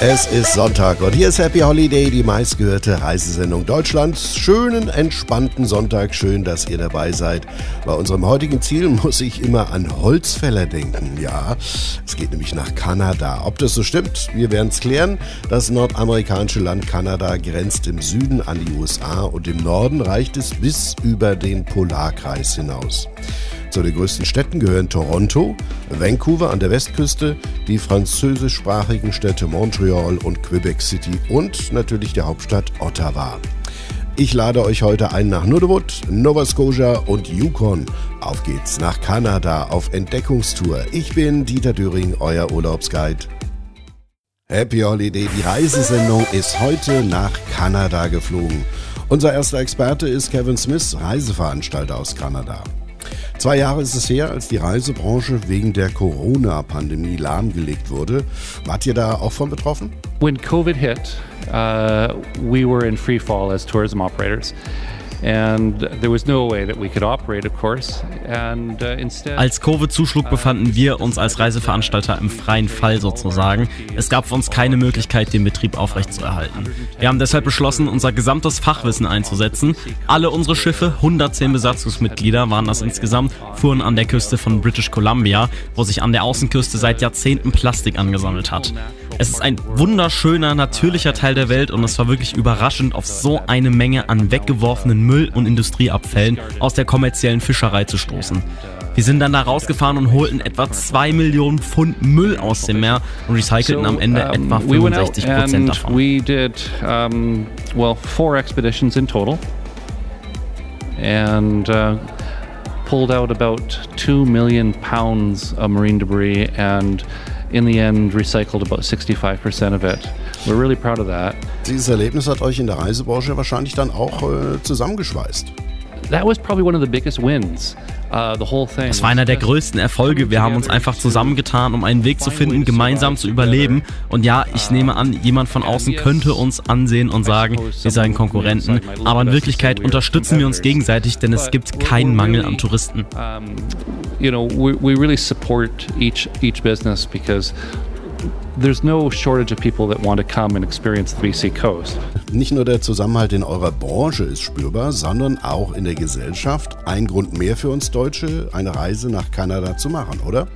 Es ist Sonntag und hier ist Happy Holiday, die meistgehörte Reisesendung Deutschlands. Schönen, entspannten Sonntag, schön, dass ihr dabei seid. Bei unserem heutigen Ziel muss ich immer an Holzfäller denken. Ja, es geht nämlich nach Kanada. Ob das so stimmt, wir werden es klären. Das nordamerikanische Land Kanada grenzt im Süden an die USA und im Norden reicht es bis über den Polarkreis hinaus. Zu den größten Städten gehören Toronto, Vancouver an der Westküste, die französischsprachigen Städte Montreal und Quebec City und natürlich die Hauptstadt Ottawa. Ich lade euch heute ein nach Nunavut, Nova Scotia und Yukon. Auf geht's nach Kanada auf Entdeckungstour. Ich bin Dieter Döring, euer Urlaubsguide. Happy Holiday, die Reisesendung ist heute nach Kanada geflogen. Unser erster Experte ist Kevin Smith, Reiseveranstalter aus Kanada. Zwei Jahre ist es her, als die Reisebranche wegen der Corona-Pandemie lahmgelegt wurde. Wart ihr da auch von betroffen? When COVID hit, uh, we were in free fall as tourism operators. Als Covid zuschlug, befanden wir uns als Reiseveranstalter im freien Fall sozusagen. Es gab für uns keine Möglichkeit, den Betrieb aufrechtzuerhalten. Wir haben deshalb beschlossen, unser gesamtes Fachwissen einzusetzen. Alle unsere Schiffe, 110 Besatzungsmitglieder waren das insgesamt, fuhren an der Küste von British Columbia, wo sich an der Außenküste seit Jahrzehnten Plastik angesammelt hat. Es ist ein wunderschöner, natürlicher Teil der Welt und es war wirklich überraschend, auf so eine Menge an weggeworfenen Müll und Industrieabfällen aus der kommerziellen Fischerei zu stoßen. Wir sind dann da rausgefahren und holten etwa 2 Millionen Pfund Müll aus dem Meer und recycelten am Ende etwa 65 Prozent davon. We did um, well four expeditions in total and uh, pulled out about 2 million pounds of marine debris and in the end recycled about 65% of it. We're really proud of that. Dieses Erlebnis hat euch in der Reisebranche wahrscheinlich dann auch äh, zusammengeschweißt. That was probably one of the biggest wins. Uh, das war einer der größten Erfolge. Wir haben uns einfach zusammengetan, um einen Weg zu finden, gemeinsam zu überleben. Und ja, ich nehme an, jemand von außen könnte uns ansehen und sagen, wir seien Konkurrenten. Aber in Wirklichkeit unterstützen wir uns gegenseitig, denn es gibt keinen Mangel an Touristen. You know, we really support each each business because there's no shortage of people that want to come and experience the BC coast. Nicht nur der Zusammenhalt in eurer Branche ist spürbar, sondern auch in der Gesellschaft. Ein Grund mehr für uns Deutsche, eine Reise nach Kanada zu machen, oder?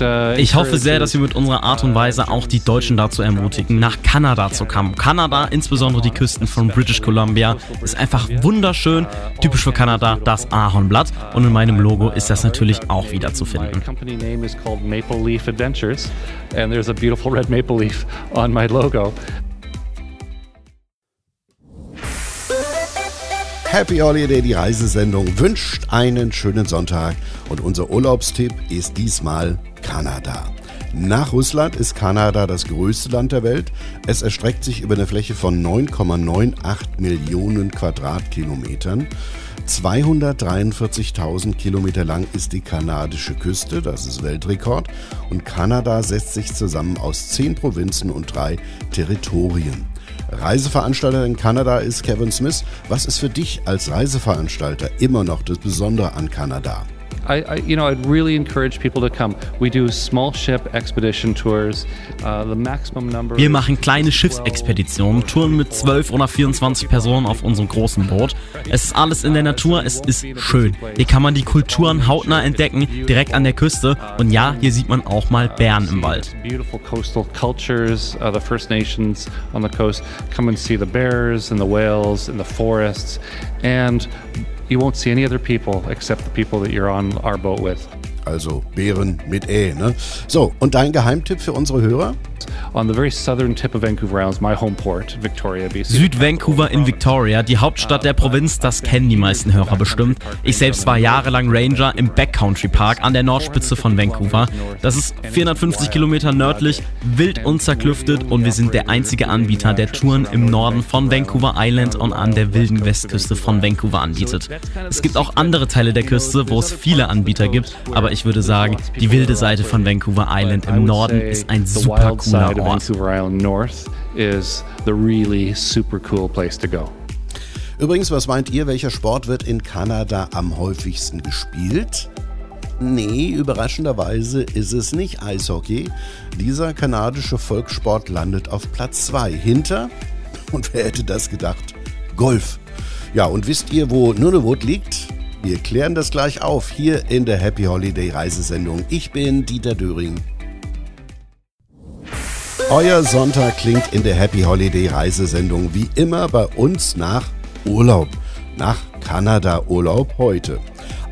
Uh, ich hoffe sehr, dass wir mit unserer Art und Weise auch die Deutschen dazu ermutigen, nach Kanada zu kommen. Kanada, insbesondere die Küsten von British Columbia, ist einfach wunderschön. Typisch für Kanada das Ahornblatt. Und in meinem Logo ist das natürlich auch wieder zu finden. Maple Leaf Adventures and there's a beautiful red maple leaf on my logo. Happy Holiday, die Reisesendung, wünscht einen schönen Sonntag und unser Urlaubstipp ist diesmal Kanada. Nach Russland ist Kanada das größte Land der Welt. Es erstreckt sich über eine Fläche von 9,98 Millionen Quadratkilometern. 243.000 Kilometer lang ist die kanadische Küste, das ist Weltrekord. Und Kanada setzt sich zusammen aus zehn Provinzen und drei Territorien. Reiseveranstalter in Kanada ist Kevin Smith. Was ist für dich als Reiseveranstalter immer noch das Besondere an Kanada? I, I, you know, I'd really encourage people to come. We do small ship expedition tours. Uh, the maximum number Wir machen kleine Schiffsexpeditionen, Touren mit 12 oder 24 Personen auf unserem großen Boot. Es ist alles in der Natur, es ist schön. Hier kann man die Kulturen hautnah entdecken, direkt an der Küste. Und ja, hier sieht man auch mal Bären im Wald. Beautiful coastal cultures, uh, the First Nations on the coast. Come and see the bears and the whales and the forests. And you won't see any other people except the people that you're on our boat with. Also Bären mit E, ne? So, und dein Geheimtipp für unsere Hörer? on the very southern tip of Vancouver Island, my home port, Victoria, BC. Süd-Vancouver in Victoria, die Hauptstadt der Provinz, das kennen die meisten Hörer bestimmt. Ich selbst war jahrelang Ranger im Backcountry Park an der Nordspitze von Vancouver. Das ist 450 Kilometer nördlich, wild und zerklüftet und wir sind der einzige Anbieter, der Touren im Norden von Vancouver Island und an der wilden Westküste von Vancouver anbietet. Es gibt auch andere Teile der Küste, wo es viele Anbieter gibt, aber ich würde sagen, die wilde Seite von Vancouver Island im Norden ist ein super cooler Ort. Übrigens, was meint ihr, welcher Sport wird in Kanada am häufigsten gespielt? Nee, überraschenderweise ist es nicht Eishockey. Dieser kanadische Volkssport landet auf Platz 2 hinter, und wer hätte das gedacht, Golf. Ja, und wisst ihr, wo Nunavut liegt? Wir klären das gleich auf hier in der Happy Holiday Reisesendung. Ich bin Dieter Döring. Euer Sonntag klingt in der Happy Holiday Reisesendung wie immer bei uns nach Urlaub. Nach Kanada Urlaub heute.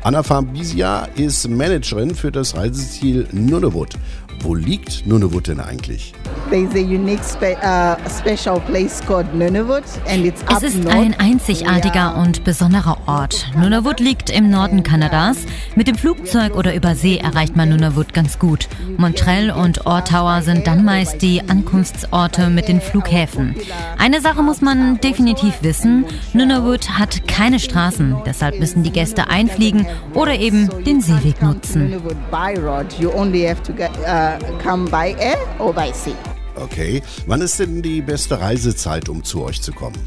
Anna Fambisia ist Managerin für das Reiseziel Nunavut. Wo liegt Nunavut denn eigentlich? There's a unique spe uh, special place called Nunavut and it's es ist ein einzigartiger und besonderer Ort. Nunavut liegt im Norden Kanadas. Mit dem Flugzeug oder über See erreicht man Nunavut ganz gut. Montreal und Ottawa sind dann meist die Ankunftsorte mit den Flughäfen. Eine Sache muss man definitiv wissen. Nunavut hat keine Straßen. Deshalb müssen die Gäste einfliegen oder eben den Seeweg nutzen. Okay. Wann ist denn die beste Reisezeit, um zu euch zu kommen?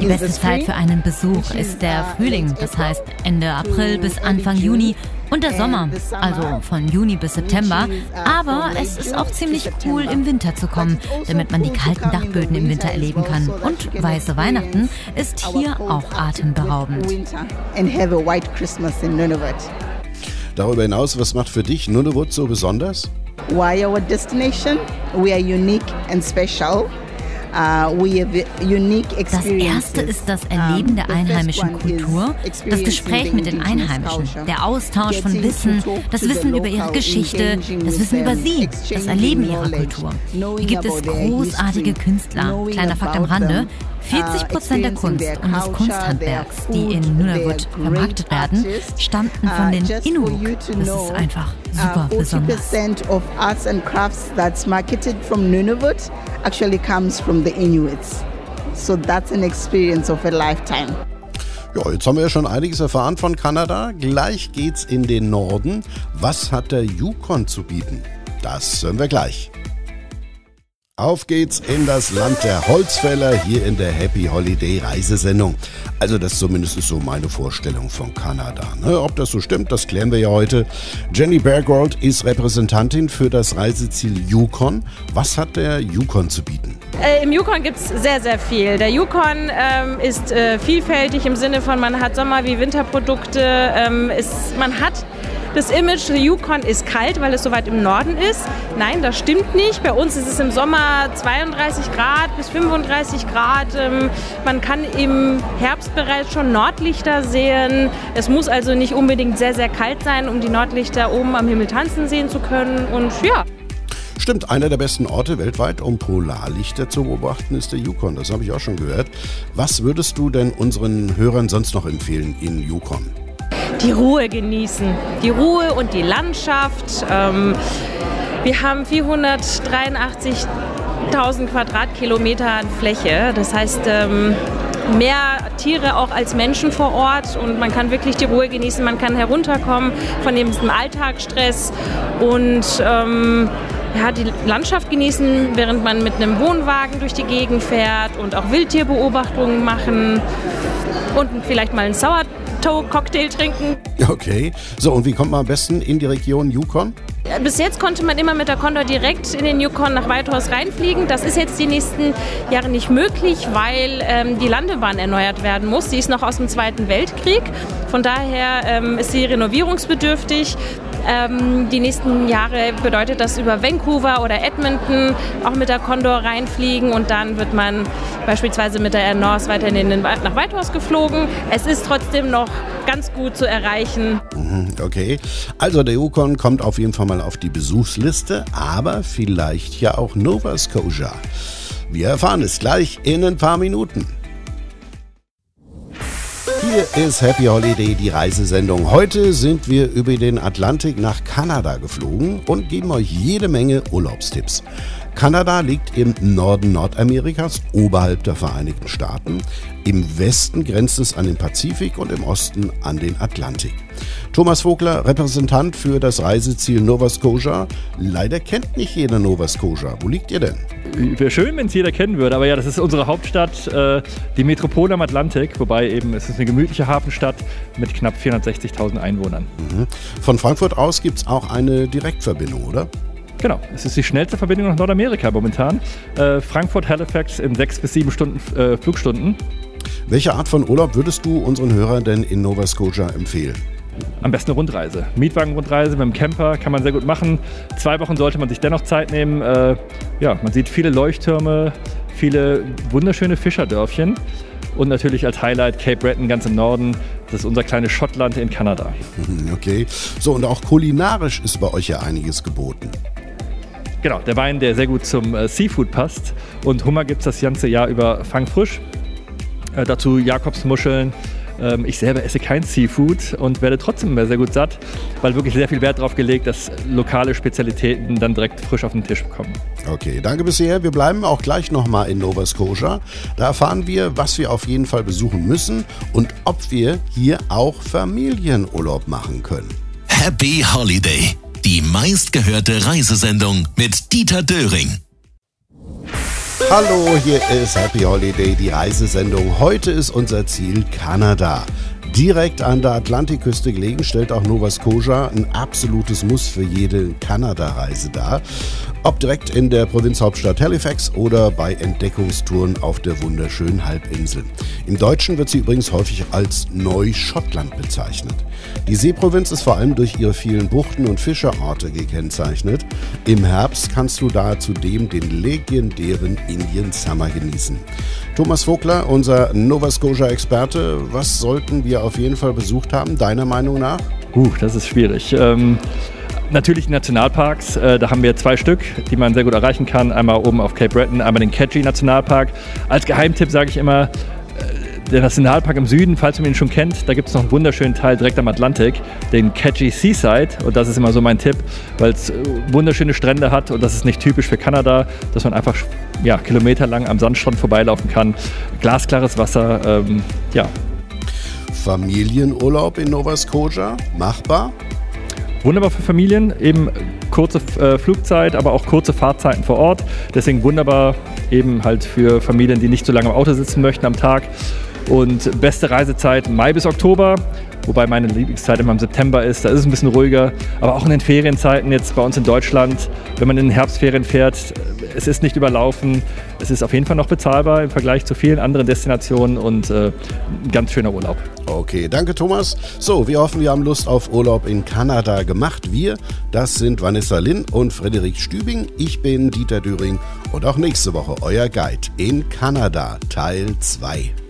Die beste Zeit für einen Besuch ist der uh, Frühling, das heißt Ende April bis Anfang Juni und der Sommer, also von Juni bis September. Uh, Aber es ist auch ziemlich cool, im Winter zu kommen, also damit man die kalten Dachböden im Winter erleben kann. Und weiße Weihnachten ist hier auch atemberaubend. Darüber hinaus, was macht für dich Nunavut so besonders? Why our destination? We are unique and special. Uh, das erste ist das Erleben der einheimischen Kultur, das Gespräch mit den Einheimischen, der Austausch von Wissen, das Wissen über ihre Geschichte, das Wissen über sie, das Erleben ihrer Kultur. Hier gibt es großartige Künstler. Kleiner Fakt am Rande. 40 Prozent der Kunst und des Kunsthandwerks, die in Nunavut vermarktet werden, stammten von den Inuit. Das ist einfach super besonders. 40% of arts and crafts that's marketed from Nunavut actually comes from the Inuits. So that's an experience of a lifetime. Ja, jetzt haben wir ja schon einiges erfahren von Kanada. Gleich geht's in den Norden. Was hat der Yukon zu bieten? Das hören wir gleich. Auf geht's in das Land der Holzfäller hier in der Happy Holiday Reisesendung. Also das zumindest ist so meine Vorstellung von Kanada. Ne? Ob das so stimmt, das klären wir ja heute. Jenny Bergold ist Repräsentantin für das Reiseziel Yukon. Was hat der Yukon zu bieten? Äh, Im Yukon gibt es sehr, sehr viel. Der Yukon ähm, ist äh, vielfältig im Sinne von, man hat Sommer- wie Winterprodukte. Ähm, ist, man hat das Image, der Yukon ist kalt, weil es so weit im Norden ist. Nein, das stimmt nicht. Bei uns ist es im Sommer 32 Grad bis 35 Grad. Ähm, man kann im Herbst bereits schon Nordlichter sehen. Es muss also nicht unbedingt sehr, sehr kalt sein, um die Nordlichter oben am Himmel tanzen sehen zu können. Und ja. Stimmt, einer der besten Orte weltweit, um Polarlichter zu beobachten, ist der Yukon. Das habe ich auch schon gehört. Was würdest du denn unseren Hörern sonst noch empfehlen in Yukon? Die Ruhe genießen. Die Ruhe und die Landschaft. Ähm, wir haben 483.000 Quadratkilometer Fläche. Das heißt, ähm, mehr Tiere auch als Menschen vor Ort und man kann wirklich die Ruhe genießen, man kann herunterkommen von diesem Alltagsstress und ähm, ja, die Landschaft genießen, während man mit einem Wohnwagen durch die Gegend fährt und auch Wildtierbeobachtungen machen und vielleicht mal einen Sauerteig Mojito-Cocktail trinken. Okay. So, und wie kommt man am besten in die Region Yukon? Bis jetzt konnte man immer mit der Condor direkt in den Yukon nach Whitehorse reinfliegen. Das ist jetzt die nächsten Jahre nicht möglich, weil ähm, die Landebahn erneuert werden muss. Sie ist noch aus dem Zweiten Weltkrieg. Von daher ähm, ist sie renovierungsbedürftig. Ähm, die nächsten Jahre bedeutet das über Vancouver oder Edmonton auch mit der Condor reinfliegen und dann wird man beispielsweise mit der Air North weiterhin in den, nach Whitehorse geflogen. Es ist trotzdem noch ganz gut zu erreichen. Mhm, okay, also der Yukon kommt auf jeden Fall mal auf die Besuchsliste, aber vielleicht ja auch Nova Scotia. Wir erfahren es gleich in ein paar Minuten. Hier ist Happy Holiday, die Reisesendung. Heute sind wir über den Atlantik nach Kanada geflogen und geben euch jede Menge Urlaubstipps. Kanada liegt im Norden Nordamerikas, oberhalb der Vereinigten Staaten. Im Westen grenzt es an den Pazifik und im Osten an den Atlantik. Thomas Vogler, Repräsentant für das Reiseziel Nova Scotia. Leider kennt nicht jeder Nova Scotia. Wo liegt ihr denn? Wäre schön, wenn es jeder kennen würde, aber ja, das ist unsere Hauptstadt, äh, die Metropole am Atlantik, wobei eben es ist eine gemütliche Hafenstadt mit knapp 460.000 Einwohnern. Mhm. Von Frankfurt aus gibt es auch eine Direktverbindung, oder? Genau, es ist die schnellste Verbindung nach Nordamerika momentan. Äh, Frankfurt-Halifax in sechs bis sieben Stunden äh, Flugstunden. Welche Art von Urlaub würdest du unseren Hörern denn in Nova Scotia empfehlen? Am besten eine Rundreise. Mietwagenrundreise mit dem Camper kann man sehr gut machen. Zwei Wochen sollte man sich dennoch Zeit nehmen. Äh, ja, man sieht viele Leuchttürme, viele wunderschöne Fischerdörfchen und natürlich als Highlight Cape Breton ganz im Norden. Das ist unser kleines Schottland in Kanada. Okay. So, und auch kulinarisch ist bei euch ja einiges geboten. Genau, der Wein, der sehr gut zum äh, Seafood passt. Und Hummer gibt es das ganze Jahr über fangfrisch. Äh, dazu Jakobsmuscheln. Ähm, ich selber esse kein Seafood und werde trotzdem sehr gut satt, weil wirklich sehr viel Wert darauf gelegt, dass lokale Spezialitäten dann direkt frisch auf den Tisch kommen. Okay, danke bisher. Wir bleiben auch gleich nochmal in Nova Scotia. Da erfahren wir, was wir auf jeden Fall besuchen müssen und ob wir hier auch Familienurlaub machen können. Happy Holiday die meistgehörte Reisesendung mit Dieter Döring. Hallo, hier ist Happy Holiday, die Reisesendung. Heute ist unser Ziel Kanada. Direkt an der Atlantikküste gelegen stellt auch Nova Scotia ein absolutes Muss für jede Kanada-Reise dar. Ob direkt in der Provinzhauptstadt Halifax oder bei Entdeckungstouren auf der wunderschönen Halbinsel. Im Deutschen wird sie übrigens häufig als Neuschottland bezeichnet. Die Seeprovinz ist vor allem durch ihre vielen Buchten und Fischerorte gekennzeichnet. Im Herbst kannst du da zudem den legendären Indian Summer genießen. Thomas Vogler, unser Nova Scotia-Experte, was sollten wir auf jeden Fall besucht haben, deiner Meinung nach? Uh, das ist schwierig. Ähm Natürlich Nationalparks, äh, da haben wir zwei Stück, die man sehr gut erreichen kann. Einmal oben auf Cape Breton, einmal den Catchy Nationalpark. Als Geheimtipp sage ich immer, äh, der Nationalpark im Süden, falls man ihn schon kennt, da gibt es noch einen wunderschönen Teil direkt am Atlantik, den Catchy Seaside. Und das ist immer so mein Tipp, weil es äh, wunderschöne Strände hat und das ist nicht typisch für Kanada, dass man einfach ja, kilometerlang am Sandstrand vorbeilaufen kann. Glasklares Wasser, ähm, ja. Familienurlaub in Nova Scotia, machbar? Wunderbar für Familien, eben kurze äh, Flugzeit, aber auch kurze Fahrzeiten vor Ort. Deswegen wunderbar eben halt für Familien, die nicht so lange im Auto sitzen möchten am Tag. Und beste Reisezeit Mai bis Oktober, wobei meine Lieblingszeit immer im September ist. Da ist es ein bisschen ruhiger. Aber auch in den Ferienzeiten jetzt bei uns in Deutschland, wenn man in den Herbstferien fährt, es ist nicht überlaufen. Es ist auf jeden Fall noch bezahlbar im Vergleich zu vielen anderen Destinationen und äh, ein ganz schöner Urlaub. Okay, danke Thomas. So, wir hoffen, wir haben Lust auf Urlaub in Kanada gemacht. Wir, das sind Vanessa Linn und Frederik Stübing. Ich bin Dieter Düring und auch nächste Woche euer Guide in Kanada, Teil 2.